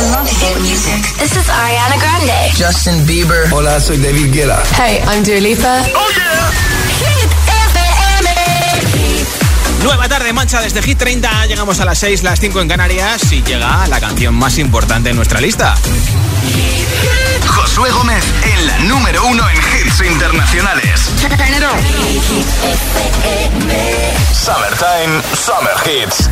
I love hit music. This is Ariana Grande. Justin Bieber. Hola, soy David Guetta. Hey, I'm Dua Lipa. Oh yeah. Hit FM. Nueva tarde, mancha desde Hit 30. Llegamos a las 6, las 5 en Canarias y llega la canción más importante en nuestra lista. Josué Gómez en la número uno en hits internacionales. Summertime, Summer Hits.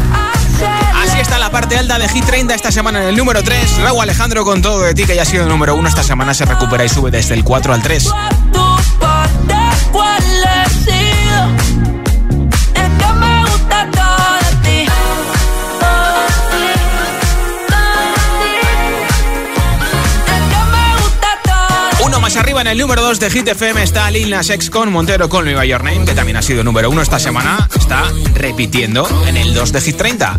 Así está la parte alta de Hit 30 esta semana en el número 3. Raúl Alejandro con todo de ti que ya ha sido el número 1 esta semana se recupera y sube desde el 4 al 3. Más arriba en el número 2 de Hit FM está Lil Nas X con Montero con Nueva York Name, que también ha sido número 1 esta semana. Está repitiendo en el 2 de Hit 30.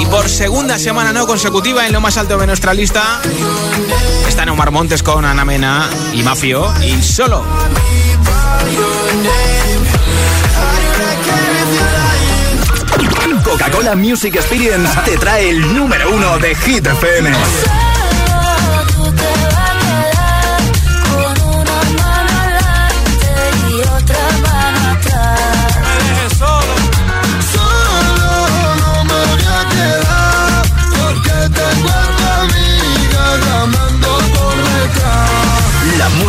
Y por segunda semana no consecutiva en lo más alto de nuestra lista están Omar Montes con Ana Mena y Mafio y solo. Coca-Cola Music Experience te trae el número uno de Hit FM.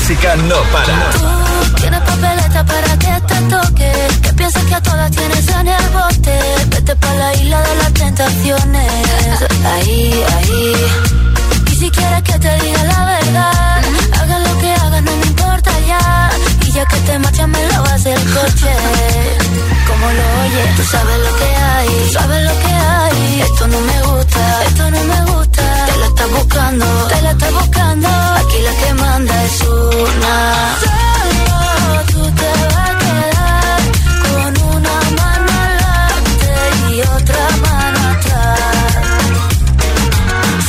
Música no para. Tienes papeleta para que te toque. Que piensas que a todas tienes en el bote. Vete pa' la isla de las tentaciones. Ahí, ahí. Y si quieres que te diga la verdad, haga lo que hagas, no me importa ya. Y ya que te marchas, me lo vas el coche. Como lo oyes, tú sabes lo que hay. Tú sabes lo que hay. Esto no me gusta, esto no me gusta. Te la estás buscando, te la estás buscando. Solo tú te vas a quedar con una mano adelante y otra mano atrás.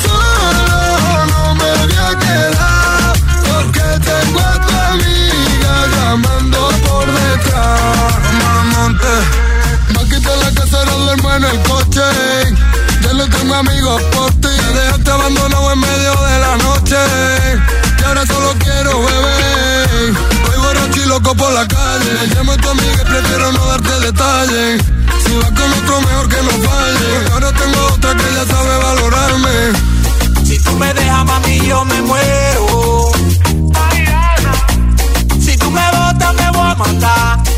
Solo no me voy a quedar porque tengo a tu amiga llamando por detrás. Va a quitar la casera duermo en el coche. Ya no tengo amigos por ti. Me dejaste abandonado en medio de la noche. Ahora solo quiero beber. Voy borracho y loco por la calle. Llamo a tu amiga y prefiero no darte detalles. Si vas con otro, mejor que no falle. Ahora tengo otra que ya sabe valorarme. Si tú me dejas, mami, yo me muero. Si tú me botas, me voy a matar.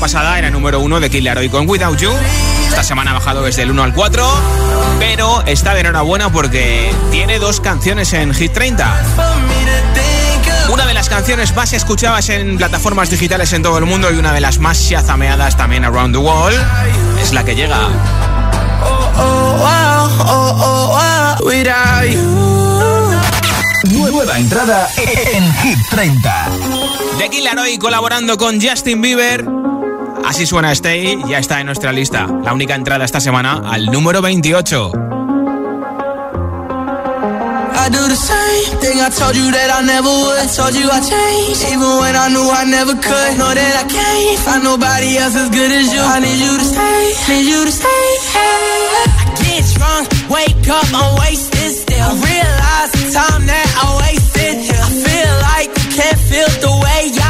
pasada era número 1 de Killer Hoy con Without You. Esta semana ha bajado desde el 1 al 4, pero está de enhorabuena porque tiene dos canciones en Hit 30. Una de las canciones más escuchadas en plataformas digitales en todo el mundo y una de las más shazameadas también around the world es la que llega. Nueva entrada en Hit 30. De Killer Hoy colaborando con Justin Bieber. Así suena Stay, ya está en nuestra lista. La única entrada esta semana al número 28. I do the same thing I told you that I never would. Told you I changed, even when I knew I never could. Know that I can't find nobody else as good as you. I need you to stay, need you to stay. I get drunk, wake up, I'm wasted still. I realize the time that I wasted. I feel like you can't feel the way I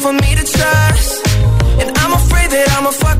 For me to trust. And I'm afraid that I'ma fuck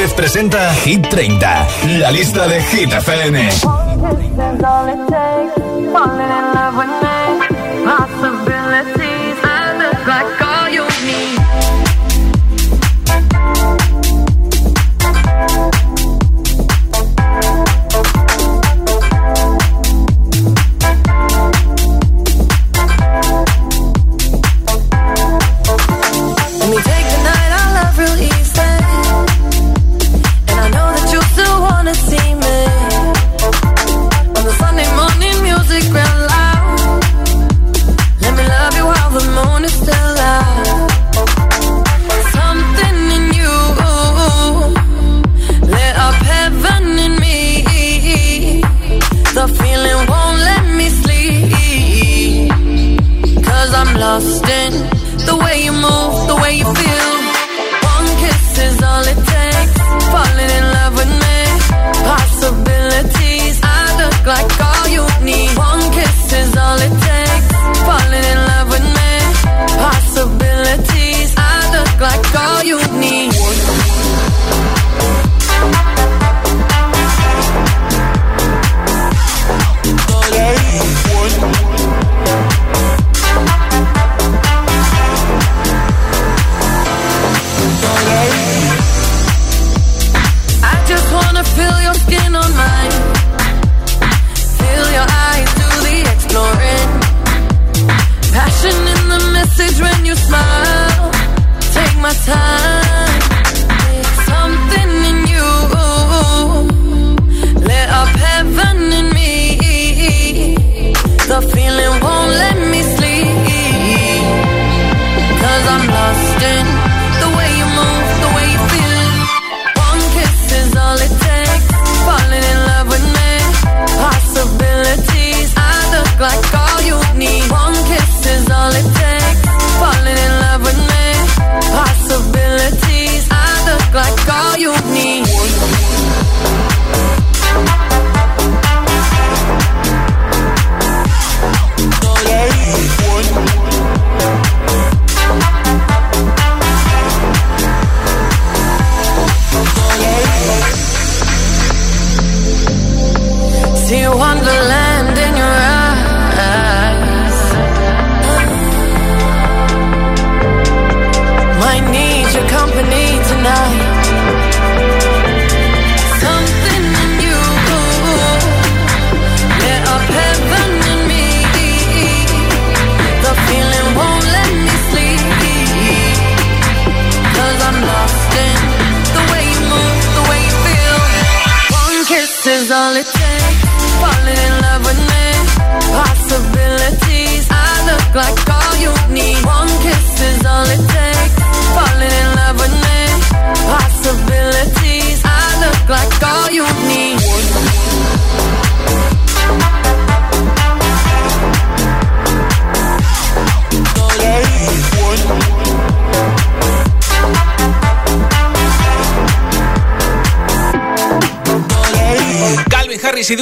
Gómez presenta Hit 30, la lista de Hit FM.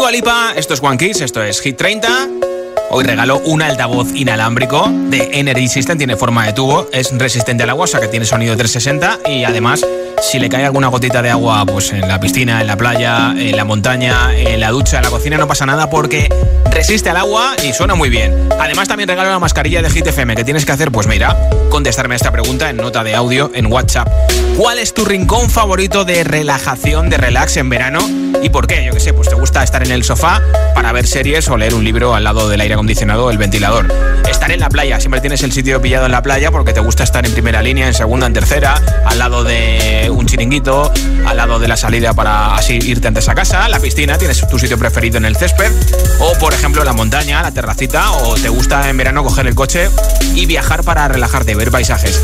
Dua esto es One Kiss, esto es Hit 30. Hoy regalo un altavoz inalámbrico de Energy System, tiene forma de tubo, es resistente al agua, o sea que tiene sonido 360 y además si le cae alguna gotita de agua pues en la piscina, en la playa, en la montaña, en la ducha, en la cocina no pasa nada porque resiste al agua y suena muy bien. Además también regalo la mascarilla de Hit FM que tienes que hacer pues mira, contestarme esta pregunta en nota de audio en WhatsApp. ¿Cuál es tu rincón favorito de relajación, de relax en verano? ¿Y por qué? Yo que sé, pues te gusta estar en el sofá para ver series o leer un libro al lado del aire acondicionado o el ventilador. En la playa, siempre tienes el sitio pillado en la playa porque te gusta estar en primera línea, en segunda, en tercera, al lado de un chiringuito, al lado de la salida para así irte antes a casa, la piscina, tienes tu sitio preferido en el césped, o por ejemplo la montaña, la terracita, o te gusta en verano coger el coche y viajar para relajarte, ver paisajes.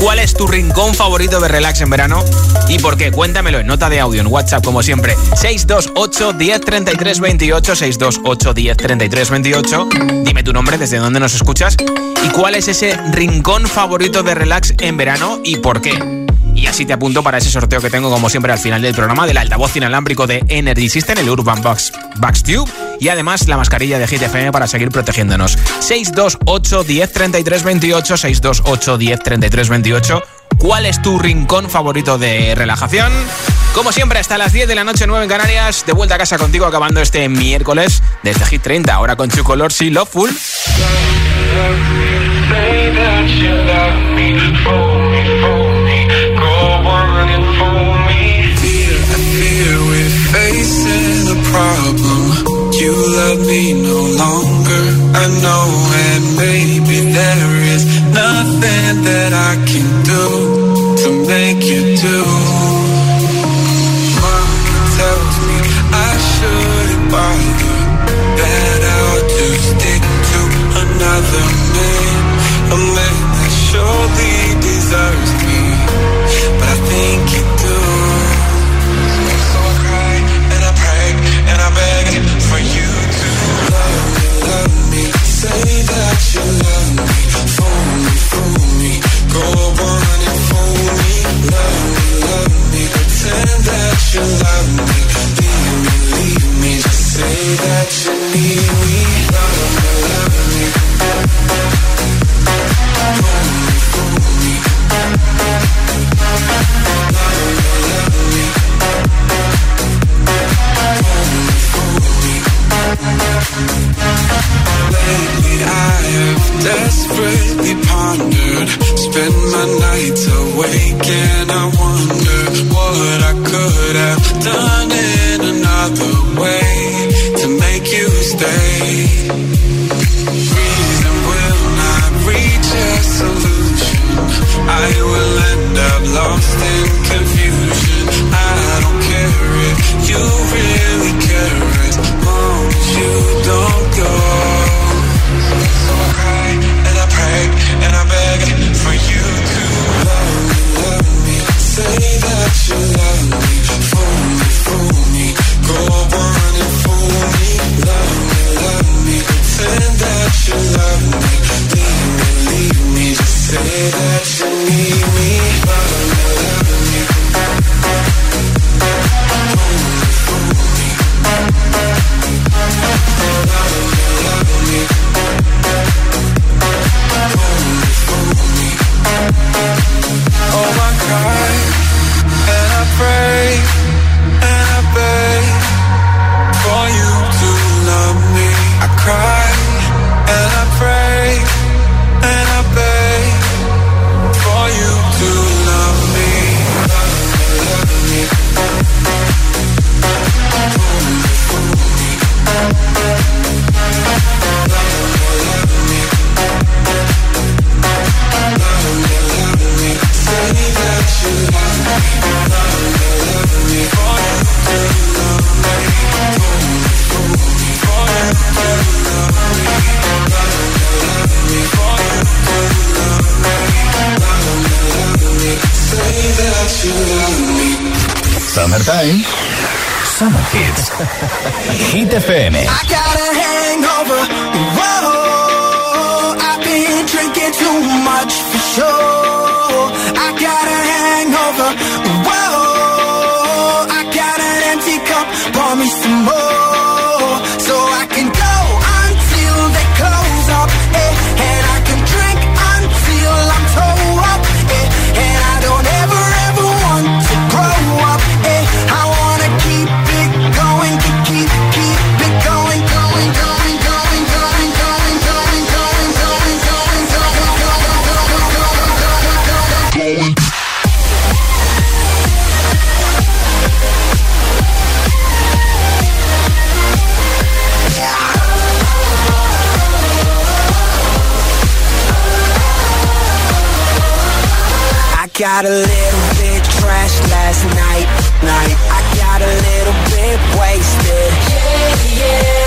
¿Cuál es tu rincón favorito de relax en verano? ¿Y por qué? Cuéntamelo en nota de audio en WhatsApp, como siempre. 628 10 33 28. 628 10 33 28. Dime tu nombre, desde dónde nos escuchas. ¿Y cuál es ese rincón favorito de relax en verano y por qué? Y así te apunto para ese sorteo que tengo, como siempre, al final del programa del altavoz inalámbrico de Energy System, el Urban Box, Box Tube. Y además la mascarilla de GTFM para seguir protegiéndonos. 628 10 33 28. 628 10 33 28. ¿Cuál es tu rincón favorito de relajación? Como siempre, hasta las 10 de la noche, 9 en Canarias. De vuelta a casa contigo, acabando este miércoles desde Hit 30. Ahora con Chu Color, sí, Loveful. You love me no longer. I know, and maybe there is nothing that I can do to make you do. Mom tells me I shouldn't. Summertime. Summer Hits. Hit FM. I got a hangover. got a little bit trashed last night, night. I got a little bit wasted. Yeah, yeah.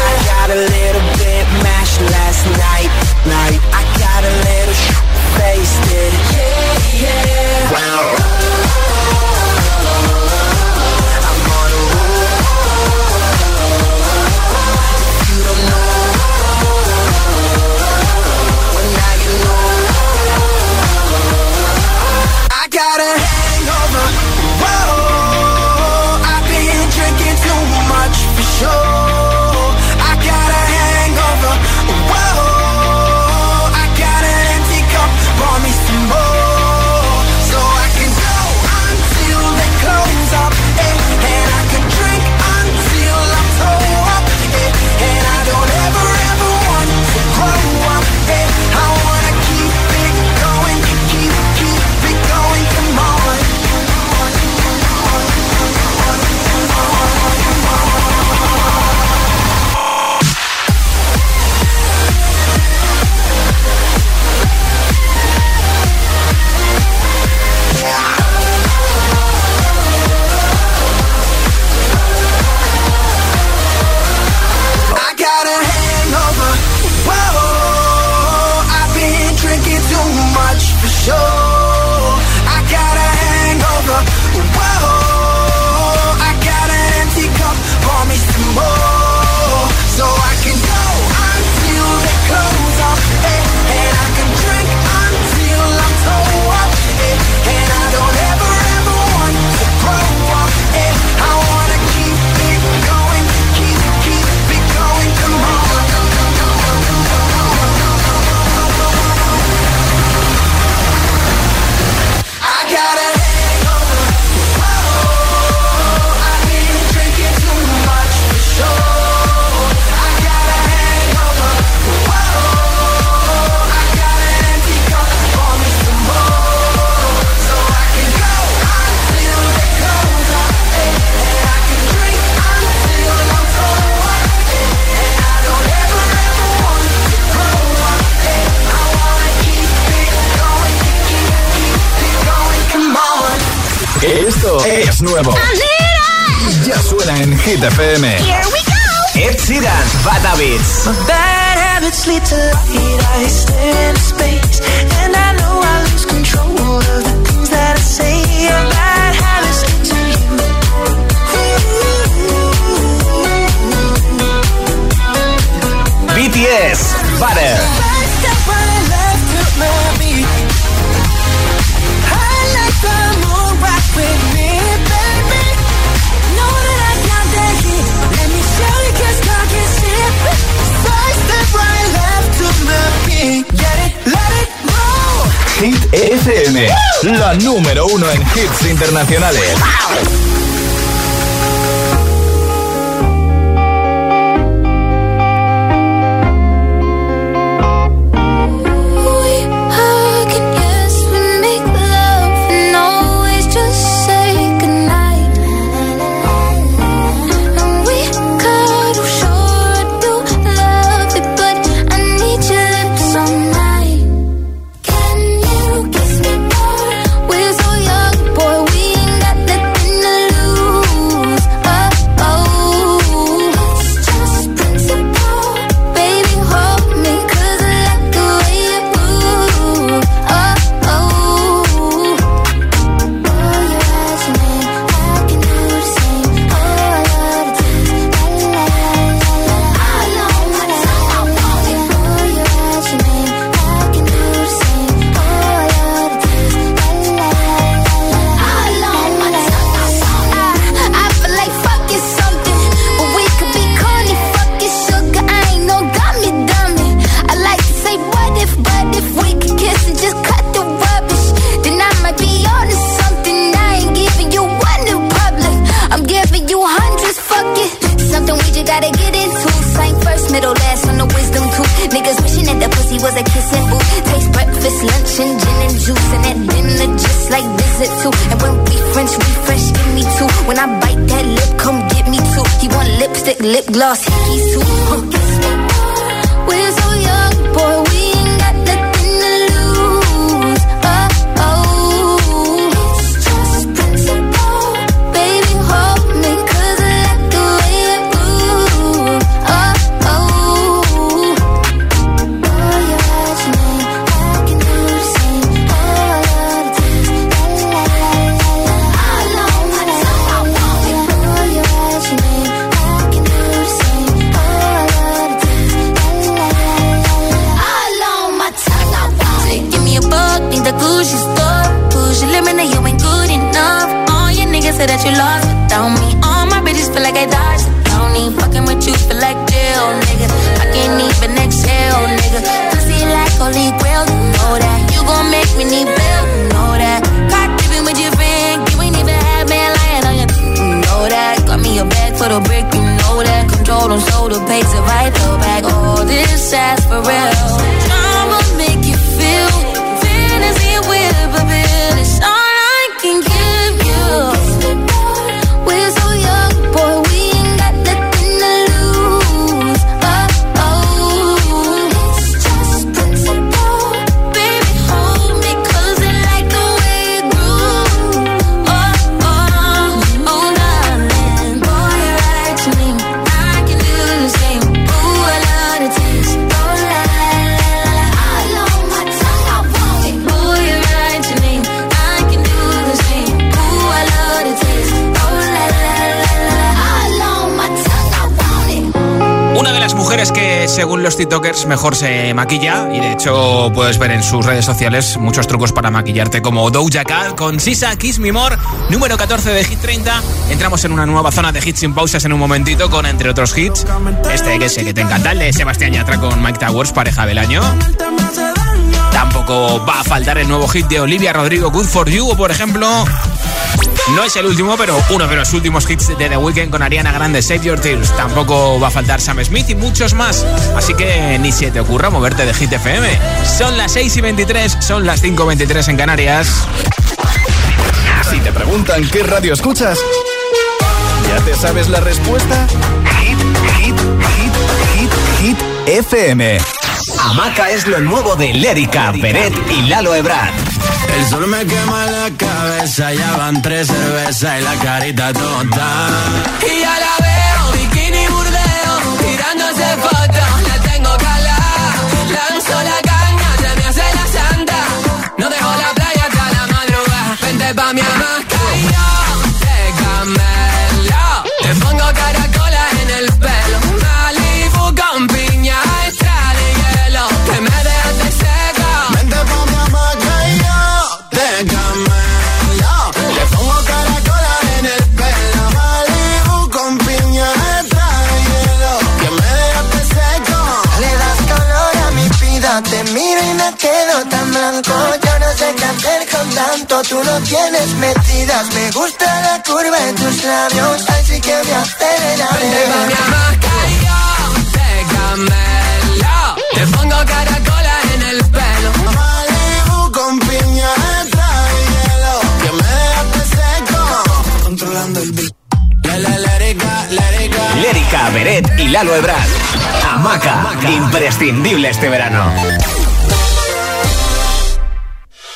Esto es nuevo. ¡Ah, ya suena en Hit FM. Here we go. Ed Sheeran, Bad Habits. My bad habits lead to light. I stare in space. And I know I lose control of the things that I say. Your bad habits lead to you. Ooh. BTS, Butter. FM, la número uno en hits internacionales. lost según los TikTokers, mejor se maquilla. Y de hecho, puedes ver en sus redes sociales muchos trucos para maquillarte, como Doja Cat con Sisa Kiss Me More, número 14 de Hit 30. Entramos en una nueva zona de hits sin pausas en un momentito, con entre otros hits. Este que sé que te encanta, el de Sebastián Yatra con Mike Towers, pareja del año. Tampoco va a faltar el nuevo hit de Olivia Rodrigo, Good For You, o por ejemplo. No es el último, pero uno de los últimos hits de The Weeknd con Ariana Grande, Save Your Tears. Tampoco va a faltar Sam Smith y muchos más. Así que ni se te ocurra moverte de Hit FM. Son las 6 y 23, son las 5 y 23 en Canarias. Si te preguntan qué radio escuchas, ¿ya te sabes la respuesta? Hit, hit, hit, hit, hit, FM. Hamaca es lo nuevo de Lérica, Peret y Lalo Ebrard. El sol me quema la cabeza, ya van tres cervezas y la carita tonta. Y ya la veo, bikini burdeo, tirándose fotos, la tengo calada. Lanzo la caña, se me hace la santa. No dejo la playa hasta la madrugada. Vente pa' mi hamaca quedo tan blanco. Yo no sé qué hacer con tanto, tú no tienes metidas. Me gusta la curva de tus labios, así que me aceleraré. Vente pa' mi hamaca y yo te camelo. Te pongo caracola en el pelo. Malibu con piña extra de hielo. Que me dejaste seco. Controlando el beat. La la lérica, lérica. Lérica, Peret y Lalo Ebrard. Hamaca, imprescindible este verano.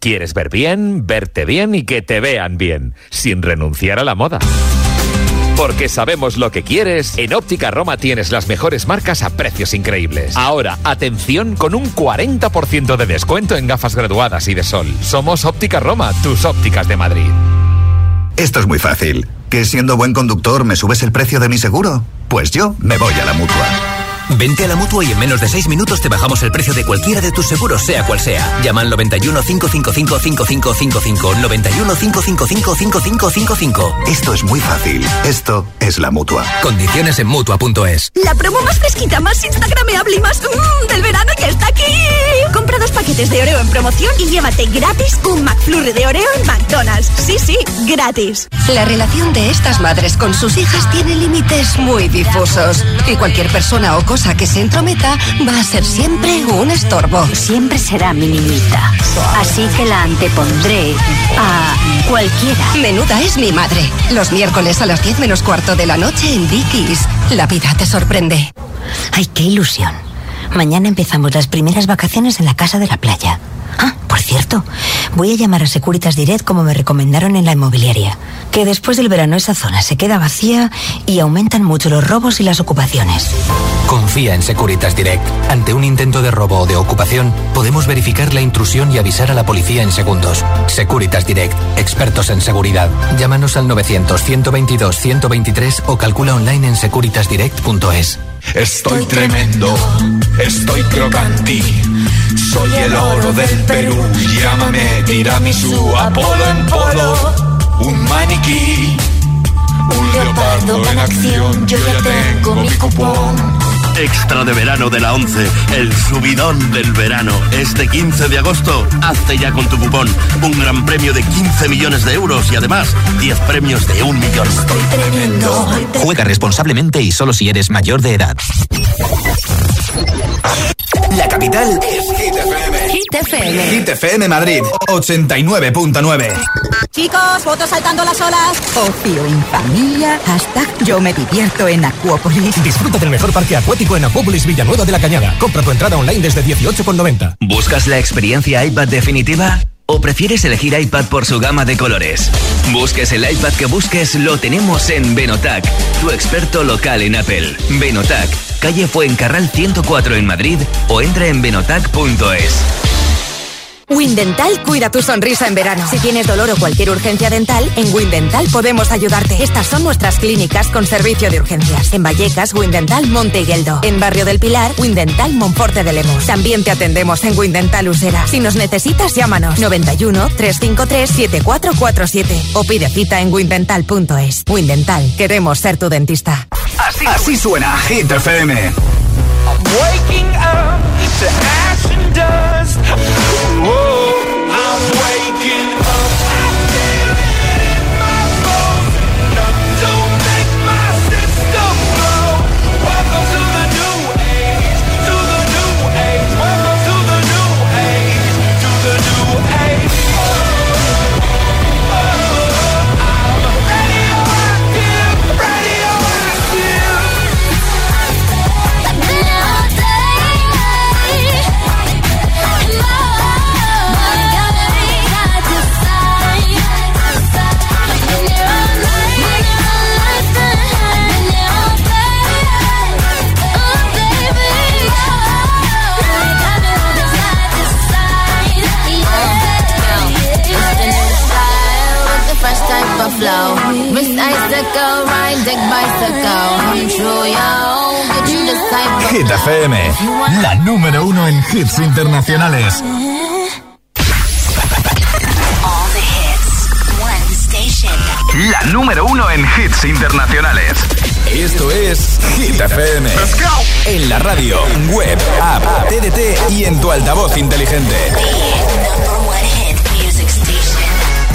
¿Quieres ver bien, verte bien y que te vean bien, sin renunciar a la moda? Porque sabemos lo que quieres, en Óptica Roma tienes las mejores marcas a precios increíbles. Ahora, atención con un 40% de descuento en gafas graduadas y de sol. Somos Óptica Roma, tus ópticas de Madrid. Esto es muy fácil. ¿Que siendo buen conductor me subes el precio de mi seguro? Pues yo me voy a la mutua. Vente a la mutua y en menos de 6 minutos te bajamos el precio de cualquiera de tus seguros, sea cual sea. Llama al 91 555 5555. 91 555 5555. Esto es muy fácil. Esto es la mutua. Condiciones en mutua.es. La promo más fresquita, más instagrameable y más mmm, del verano ya está aquí. Compra dos paquetes de Oreo en promoción y llévate gratis un McFlurry de Oreo en McDonald's. Sí, sí, gratis. La relación de estas madres con sus hijas tiene límites muy difusos y cualquier persona o cosa que se entrometa va a ser siempre un estorbo. Siempre será mi niñita. Así que la antepondré a cualquiera. Menuda es mi madre. Los miércoles a las 10 menos cuarto de la noche en Dickies. La vida te sorprende. Ay, qué ilusión. Mañana empezamos las primeras vacaciones en la casa de la playa. Por cierto, voy a llamar a Securitas Direct como me recomendaron en la inmobiliaria, que después del verano esa zona se queda vacía y aumentan mucho los robos y las ocupaciones. Confía en Securitas Direct. Ante un intento de robo o de ocupación, podemos verificar la intrusión y avisar a la policía en segundos. Securitas Direct, expertos en seguridad. Llámanos al 900-122-123 o calcula online en securitasdirect.es. Estoy tremendo, estoy crocanti. Soy el oro del Perú. Llámame tiramisú, Apolo en polo. Un maniquí, un leopardo en acción. Yo ya tengo mi cupón. Extra de verano de la 11, el subidón del verano. Este 15 de agosto, hazte ya con tu cupón. Un gran premio de 15 millones de euros y además 10 premios de un millón. Juega responsablemente y solo si eres mayor de edad. La capital es Hit FM. Hit FM. Hit FM Madrid, 89.9. Chicos, fotos saltando las olas. Ocio en familia. Hashtag yo me divierto en Acuópolis. Disfruta del mejor parque acuático en Acuópolis Villanueva de la Cañada. Compra tu entrada online desde 18,90. ¿Buscas la experiencia iPad definitiva? ¿O prefieres elegir iPad por su gama de colores? Busques el iPad que busques, lo tenemos en Benotac, tu experto local en Apple. Benotac, calle Fuencarral 104 en Madrid o entra en benotac.es. Windental cuida tu sonrisa en verano. Si tienes dolor o cualquier urgencia dental, en Windental podemos ayudarte. Estas son nuestras clínicas con servicio de urgencias. En Vallecas, Windental Monte Higueldo. En Barrio del Pilar, Windental Monforte de Lemos. También te atendemos en Windental Usera. Si nos necesitas, llámanos 91 353 7447 o pide cita en windental.es. Windental, queremos ser tu dentista. Así, así suena Hit FM. Waking up to and dust. Whoa, Hit FM, la número uno en hits internacionales. All the hits. One station. La número uno en hits internacionales. Esto es Hit FM. En la radio, web, app, TDT y en tu altavoz inteligente.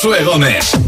Josué Gómez.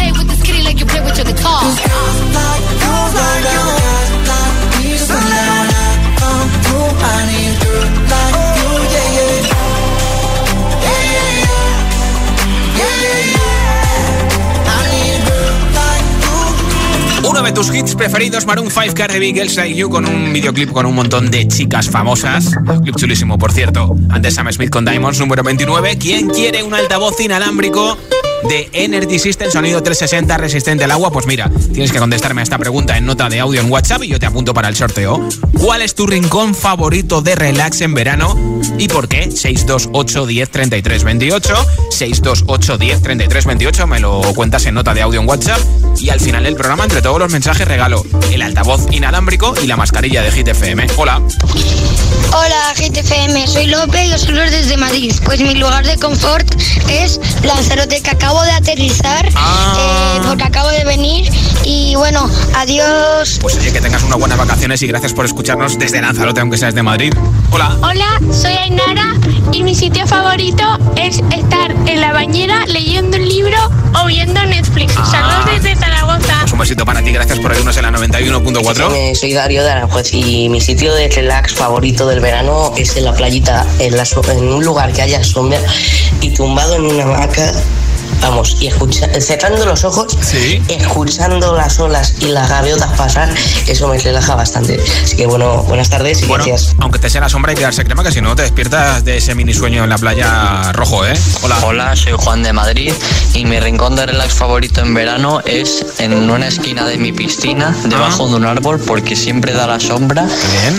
Una vez tus hits preferidos, Maroon 5, Cardi B, Girls Like You, con un videoclip con un montón de chicas famosas. Clip chulísimo, por cierto. Antes Sam Smith con Diamonds, número 29. ¿Quién quiere un altavoz inalámbrico? De Energy System, sonido 360 resistente al agua? Pues mira, tienes que contestarme a esta pregunta en nota de audio en WhatsApp y yo te apunto para el sorteo. ¿Cuál es tu rincón favorito de relax en verano y por qué? 628 10 33 28, 628 10 33 28, me lo cuentas en nota de audio en WhatsApp y al final del programa entre todos los mensajes regalo el altavoz inalámbrico y la mascarilla de Hit FM. Hola. Hola GTFM, soy López y os hablo desde Madrid. Pues mi lugar de confort es Lanzarote, que acabo de aterrizar, Ah. eh, porque acabo de venir. Y bueno, adiós. Pues oye, que tengas unas buenas vacaciones y gracias por escucharnos desde Lanzarote, aunque seas de Madrid. Hola. Hola, soy Ainara y mi sitio favorito es estar en la bañera leyendo un libro o viendo Netflix. Saludos desde Zaragoza. Pues un besito para ti, gracias por oírnos en la 91.4. Eh, soy Darío de Aranjuez y mi sitio de relax favorito del verano es en la playita, en, la en un lugar que haya sombra y tumbado en una hamaca. Vamos, y escucha, cerrando los ojos, escuchando las olas y las gaviotas pasar, eso me relaja bastante. Así que bueno, buenas tardes y Bueno, gracias. aunque te sea la sombra y quedarse crema, que si no te despiertas de ese mini sueño en la playa rojo, ¿eh? Hola. Hola, soy Juan de Madrid y mi rincón de relax favorito en verano es en una esquina de mi piscina, debajo de un árbol, porque siempre da la sombra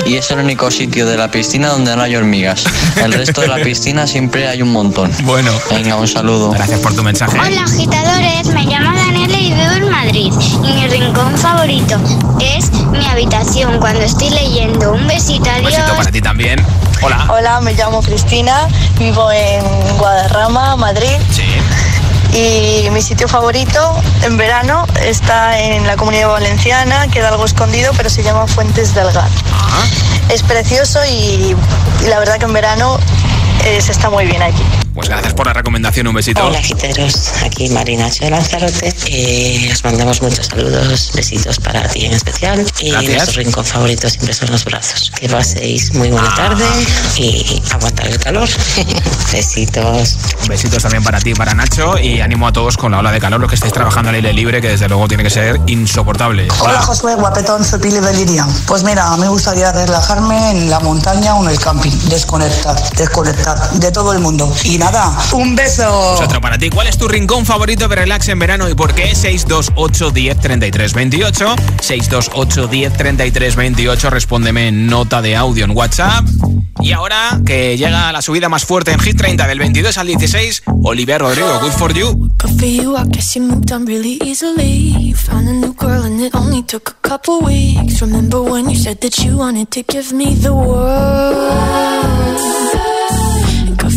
y es el único sitio de la piscina donde no hay hormigas. El resto de la piscina siempre hay un montón. Bueno. Venga, un saludo. Gracias por tu mensaje. Hola agitadores, me llamo Daniela y vivo en Madrid. Y mi rincón favorito es mi habitación cuando estoy leyendo. Un besito, Un adiós. besito para ti también. Hola. Hola, me llamo Cristina, vivo en Guadarrama, Madrid. Y mi sitio favorito en verano está en la comunidad valenciana, queda algo escondido, pero se llama Fuentes del Gat. Es precioso y, y la verdad que en verano eh, se está muy bien aquí. Pues gracias por la recomendación, un besito. Hola giteros, aquí Marinacho de Lanzarote. Eh, os mandamos muchos saludos, besitos para ti en especial. Y Gracias. nuestro rincón favorito siempre son los brazos. Que paséis muy buena tarde y aguantar el calor. Besitos. Besitos también para ti y para Nacho. Y ánimo a todos con la ola de calor, los que estáis trabajando al aire libre, que desde luego tiene que ser insoportable. Hola Josué, guapetón, soy Pili de Liria. Pues mira, me gustaría relajarme en la montaña o en el camping, desconectar, desconectar de todo el mundo. Y nada, un beso. Otro para ti. ¿Cuál es tu rincón favorito de relax en verano y por qué? 628 10 33 28. 628 10 33 28. Respóndeme en nota de audio en WhatsApp. Y ahora que llega la subida más fuerte en Hit 30 del 22 al 16, Olivia Rodrigo, Good for You. Good for you, I guess you moved on really easily. You found a new girl and it only took a couple weeks. Remember when you said that you wanted to give me the world?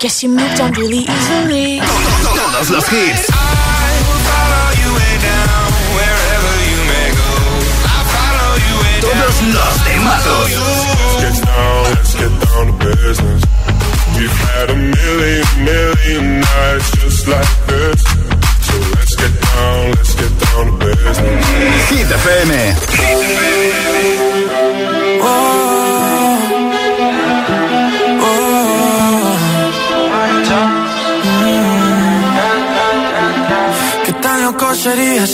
guess you moved on really easily. Todos los hits. I follow you down wherever you may go. I follow you and down. Todos los temazos. Let's get down, let's get down to business. We've had a million, million nights just like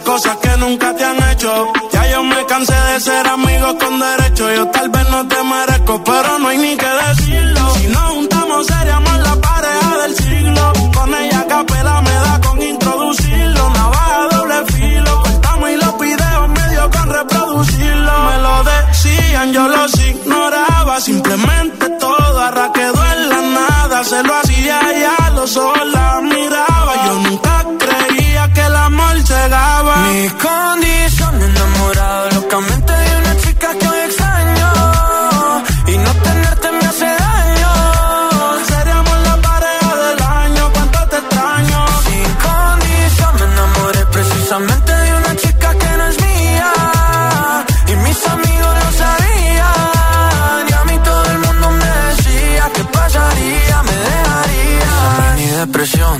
cosas que nunca te han hecho. Ya yo me cansé de ser amigo con derecho. Yo tal vez no te merezco, pero no hay ni que decirlo. Si nos juntamos, seríamos la pareja del siglo. Con ella capela me da con introducirlo. Navaja doble filo. Cortamos y los videos medio con reproducirlo. Me lo decían, yo los ignoraba. Simplemente todo arra quedó en la nada. Se lo hacía y a los con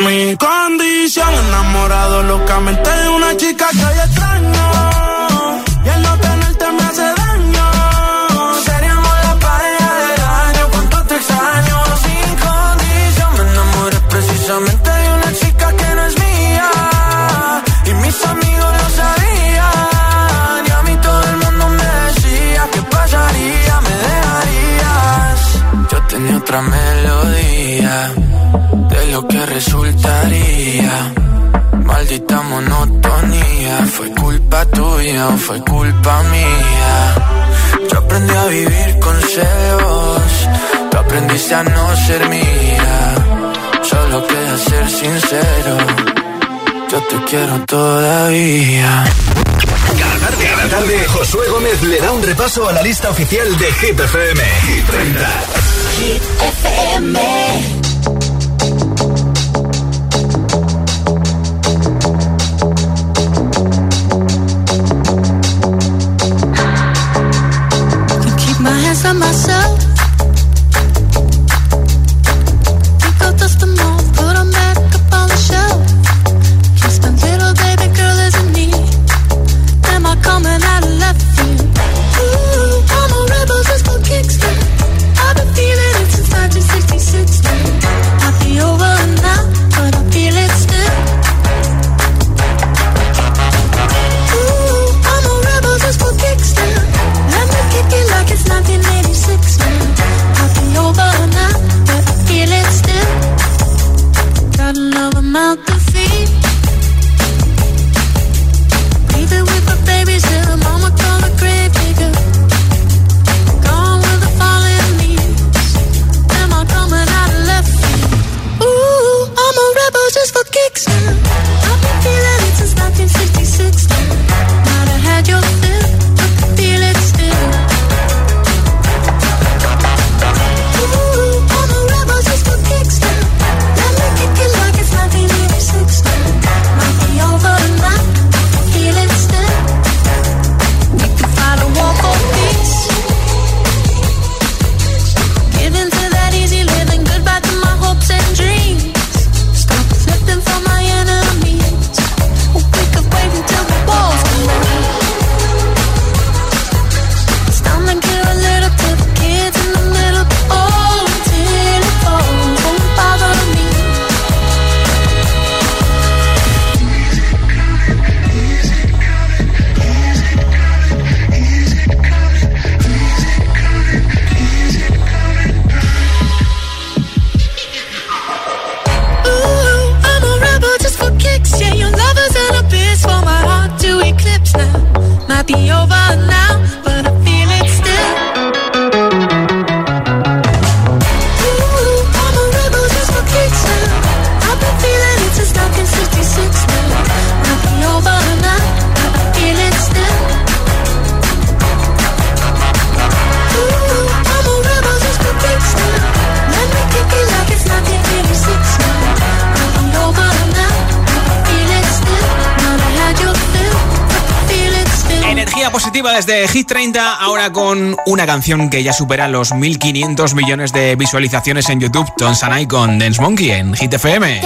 Mi condición enamorado locamente de una chica Maldita monotonía, fue culpa tuya o fue culpa mía. Yo aprendí a vivir con celos, tú aprendiste a no ser mía. Solo queda ser sincero, yo te quiero todavía. Cada tarde, cada tarde, Josué Gómez le da un repaso a la lista oficial de Hit FM. Hit 30. Hit FM. Myself. Energía positiva desde Hit 30, ahora con una canción que ya supera los 1.500 millones de visualizaciones en YouTube, Tom Sanai con Dance Monkey en Hit FM.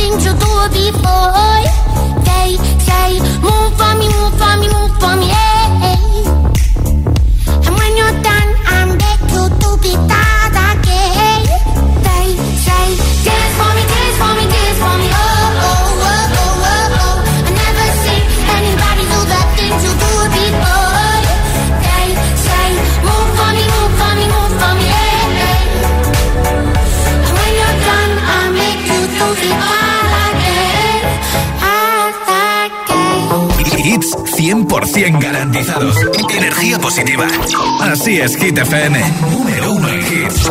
things you do it before. They say, move for me, move for me, move for me. 100% garantizados. Energía positiva. Así es, Hit FM. Número uno en hits.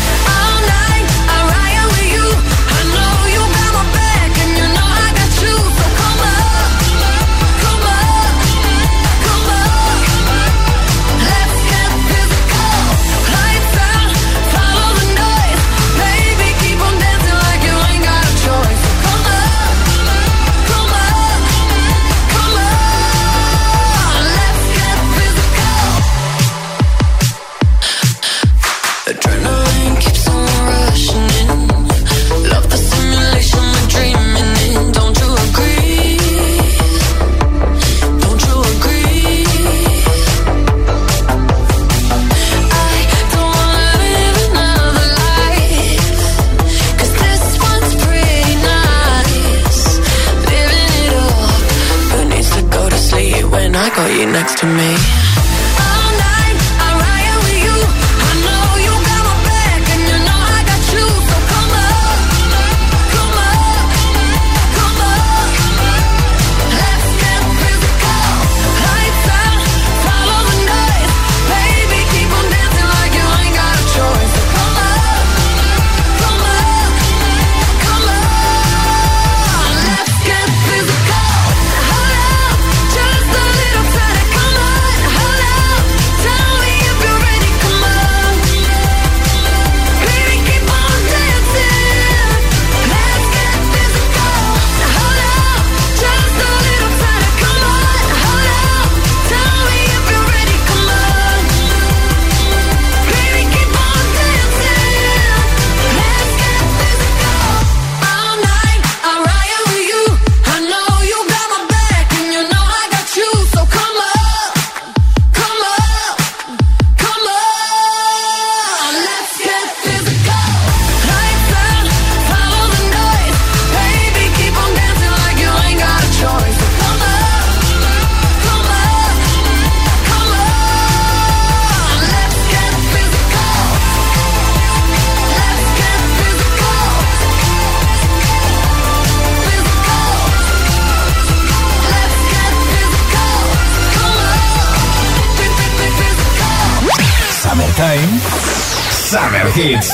Summer Hits.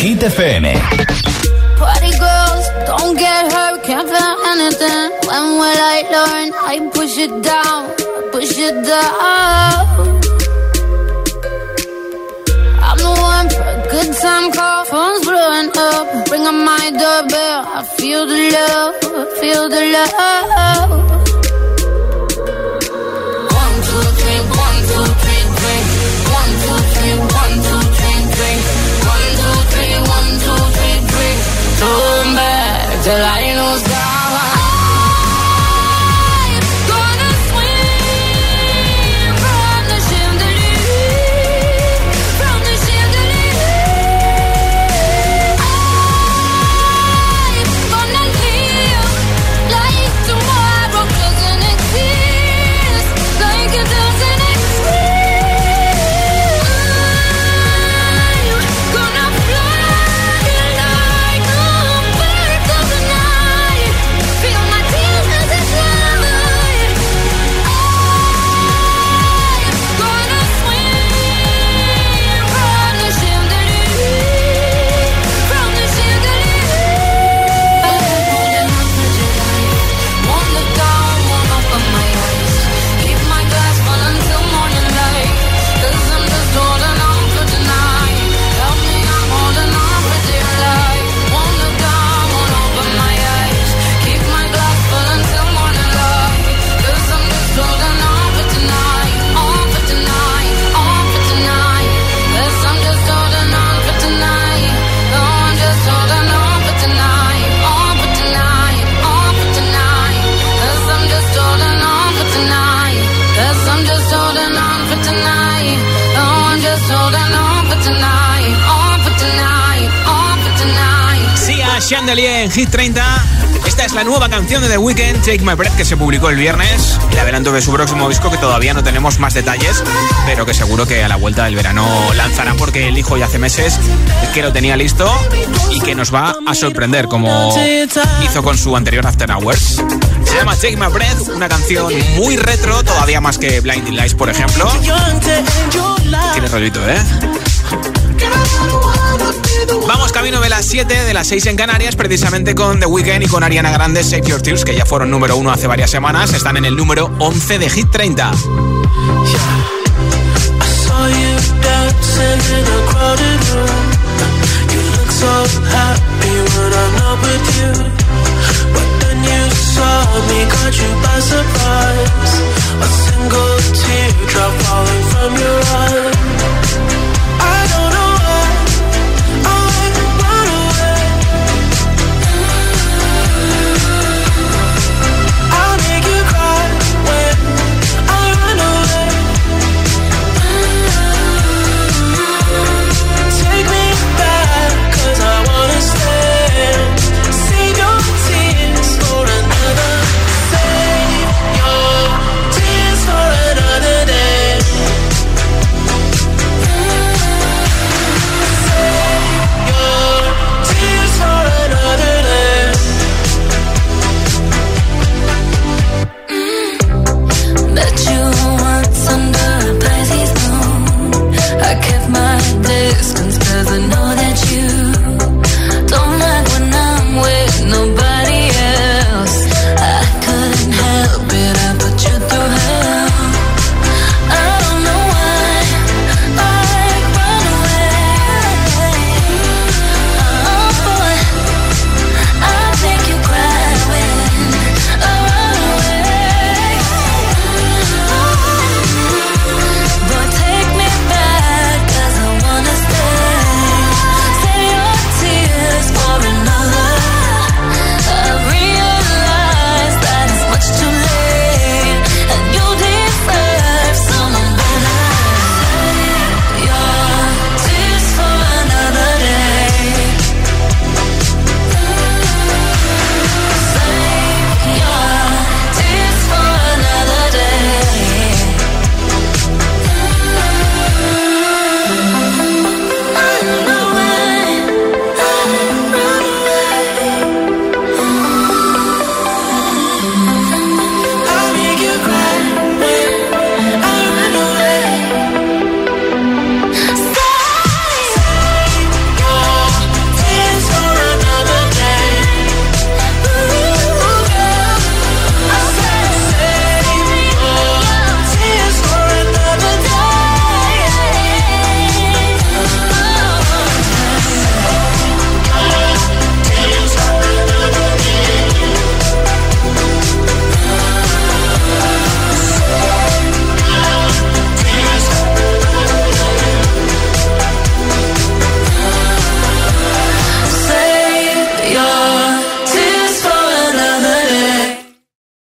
Hit FM. Party girls, don't get hurt, can't feel anything. When will I learn? I push it down, push it down. I'm the one for a good time call, phone's blowing up. Ring on my doorbell, I feel the love, I feel the love. Till I know Chandelier en Hit 30. Esta es la nueva canción de The Weeknd, Take My Breath, que se publicó el viernes. El adelanto de su próximo disco, que todavía no tenemos más detalles, pero que seguro que a la vuelta del verano lanzará porque el hijo ya hace meses que lo tenía listo y que nos va a sorprender, como hizo con su anterior After Hours. Se llama Take My Breath, una canción muy retro, todavía más que Blinding Lights, por ejemplo. Tiene rollito, ¿eh? Vamos camino de las 7, de las 6 en Canarias, precisamente con The Weeknd y con Ariana Grande, Save Your Tears, que ya fueron número 1 hace varias semanas, están en el número 11 de Hit 30. Yeah.